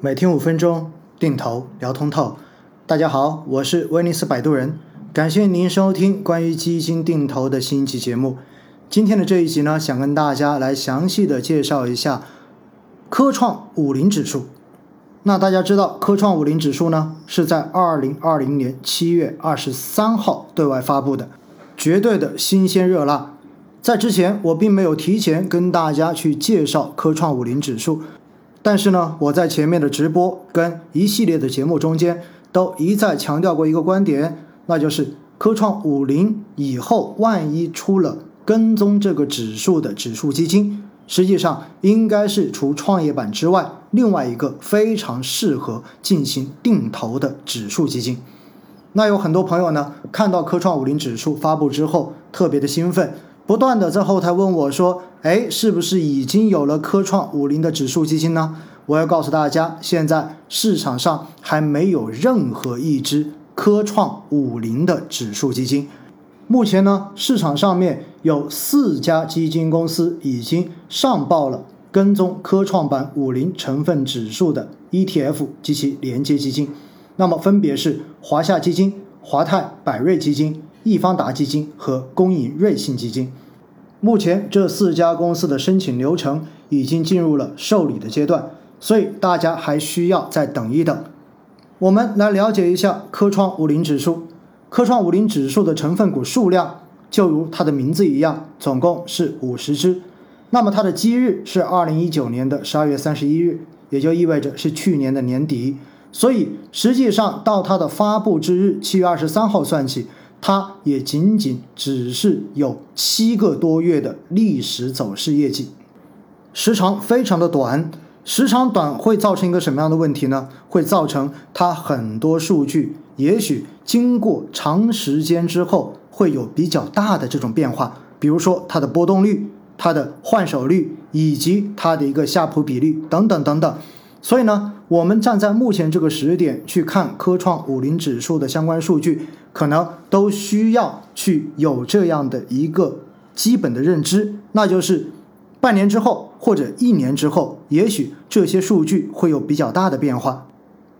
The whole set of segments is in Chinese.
每天五分钟，定投聊通透。大家好，我是威尼斯摆渡人，感谢您收听关于基金定投的新一期节目。今天的这一集呢，想跟大家来详细的介绍一下科创五零指数。那大家知道，科创五零指数呢是在二零二零年七月二十三号对外发布的，绝对的新鲜热辣。在之前，我并没有提前跟大家去介绍科创五零指数。但是呢，我在前面的直播跟一系列的节目中间，都一再强调过一个观点，那就是科创五零以后，万一出了跟踪这个指数的指数基金，实际上应该是除创业板之外，另外一个非常适合进行定投的指数基金。那有很多朋友呢，看到科创五零指数发布之后，特别的兴奋。不断的在后台问我说：“哎，是不是已经有了科创五零的指数基金呢？”我要告诉大家，现在市场上还没有任何一只科创五零的指数基金。目前呢，市场上面有四家基金公司已经上报了跟踪科创板五零成分指数的 ETF 及其连接基金，那么分别是华夏基金、华泰柏瑞基金。易方达基金和公银瑞信基金，目前这四家公司的申请流程已经进入了受理的阶段，所以大家还需要再等一等。我们来了解一下科创五零指数。科创五零指数的成分股数量就如它的名字一样，总共是五十只。那么它的基日是二零一九年的十二月三十一日，也就意味着是去年的年底。所以实际上到它的发布之日七月二十三号算起。它也仅仅只是有七个多月的历史走势业绩，时长非常的短。时长短会造成一个什么样的问题呢？会造成它很多数据也许经过长时间之后会有比较大的这种变化，比如说它的波动率、它的换手率以及它的一个夏普比率等等等等。所以呢，我们站在目前这个时点去看科创五零指数的相关数据。可能都需要去有这样的一个基本的认知，那就是半年之后或者一年之后，也许这些数据会有比较大的变化。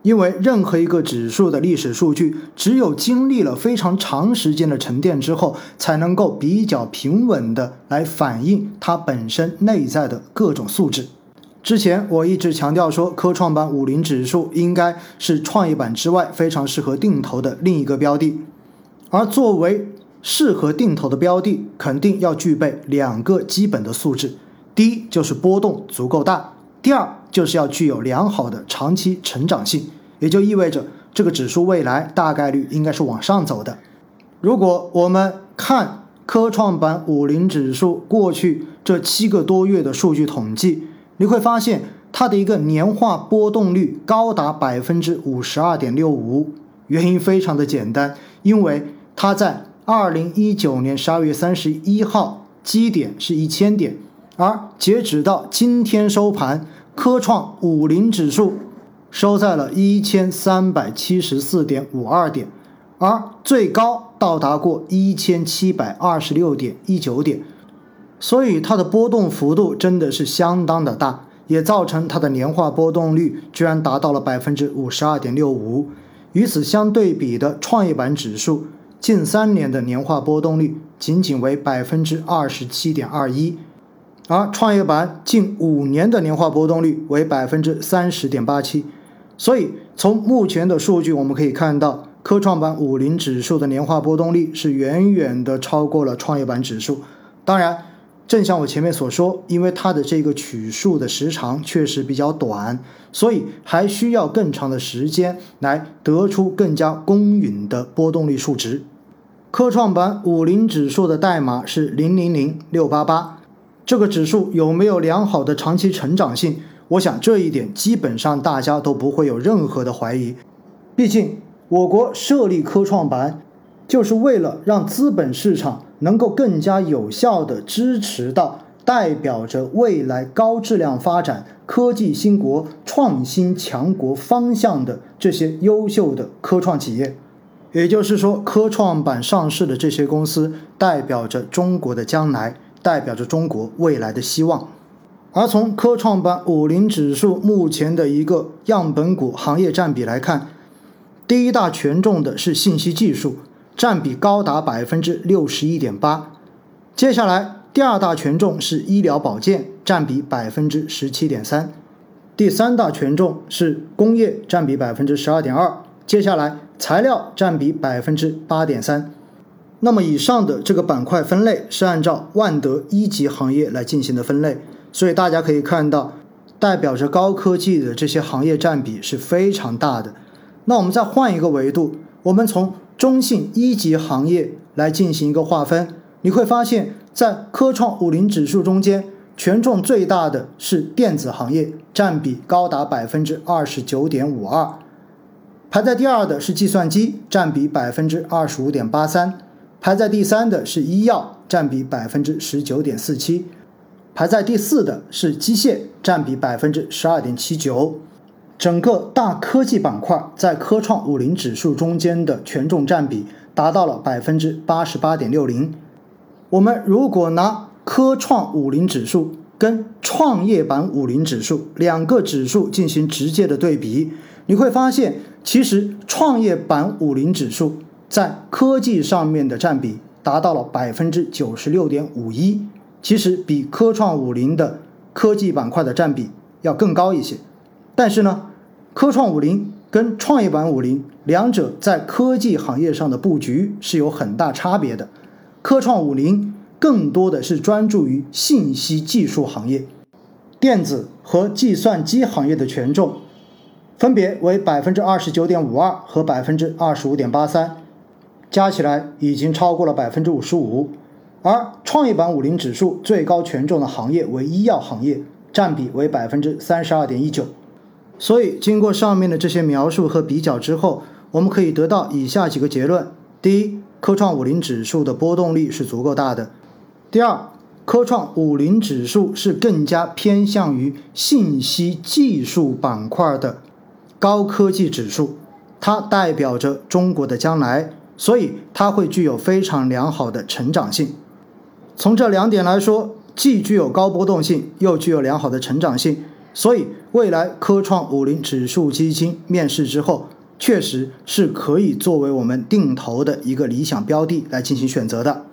因为任何一个指数的历史数据，只有经历了非常长时间的沉淀之后，才能够比较平稳的来反映它本身内在的各种素质。之前我一直强调说，科创板五零指数应该是创业板之外非常适合定投的另一个标的，而作为适合定投的标的，肯定要具备两个基本的素质：第一就是波动足够大；第二就是要具有良好的长期成长性，也就意味着这个指数未来大概率应该是往上走的。如果我们看科创板五零指数过去这七个多月的数据统计，你会发现它的一个年化波动率高达百分之五十二点六五，原因非常的简单，因为它在二零一九年十二月三十一号基点是一千点，而截止到今天收盘，科创五零指数收在了一千三百七十四点五二点，而最高到达过一千七百二十六点一九点。所以它的波动幅度真的是相当的大，也造成它的年化波动率居然达到了百分之五十二点六五。与此相对比的创业板指数，近三年的年化波动率仅仅为百分之二十七点二一，而创业板近五年的年化波动率为百分之三十点八七。所以从目前的数据我们可以看到，科创板五零指数的年化波动率是远远的超过了创业板指数。当然。正像我前面所说，因为它的这个取数的时长确实比较短，所以还需要更长的时间来得出更加公允的波动率数值。科创板五零指数的代码是零零零六八八，这个指数有没有良好的长期成长性？我想这一点基本上大家都不会有任何的怀疑。毕竟我国设立科创板，就是为了让资本市场。能够更加有效地支持到代表着未来高质量发展、科技兴国、创新强国方向的这些优秀的科创企业，也就是说，科创板上市的这些公司代表着中国的将来，代表着中国未来的希望。而从科创板五零指数目前的一个样本股行业占比来看，第一大权重的是信息技术，占比高达百分之六十一点八。接下来，第二大权重是医疗保健，占比百分之十七点三。第三大权重是工业，占比百分之十二点二。接下来，材料占比百分之八点三。那么，以上的这个板块分类是按照万德一级行业来进行的分类，所以大家可以看到，代表着高科技的这些行业占比是非常大的。那我们再换一个维度，我们从中信一级行业来进行一个划分，你会发现在科创五零指数中间，权重最大的是电子行业，占比高达百分之二十九点五二。排在第二的是计算机，占比百分之二十五点八三；排在第三的是医药，占比百分之十九点四七；排在第四的是机械，占比百分之十二点七九。整个大科技板块在科创五零指数中间的权重占比达到了百分之八十八点六零。我们如果拿科创五零指数跟创业板五零指数两个指数进行直接的对比，你会发现。其实，创业板五零指数在科技上面的占比达到了百分之九十六点五一，其实比科创五零的科技板块的占比要更高一些。但是呢，科创五零跟创业板五零两者在科技行业上的布局是有很大差别的。科创五零更多的是专注于信息技术行业、电子和计算机行业的权重。分别为百分之二十九点五二和百分之二十五点八三，加起来已经超过了百分之五十五。而创业板五零指数最高权重的行业为医药行业，占比为百分之三十二点一九。所以，经过上面的这些描述和比较之后，我们可以得到以下几个结论：第一，科创五零指数的波动力是足够大的；第二，科创五零指数是更加偏向于信息技术板块的。高科技指数，它代表着中国的将来，所以它会具有非常良好的成长性。从这两点来说，既具有高波动性，又具有良好的成长性，所以未来科创五零指数基金面世之后，确实是可以作为我们定投的一个理想标的来进行选择的。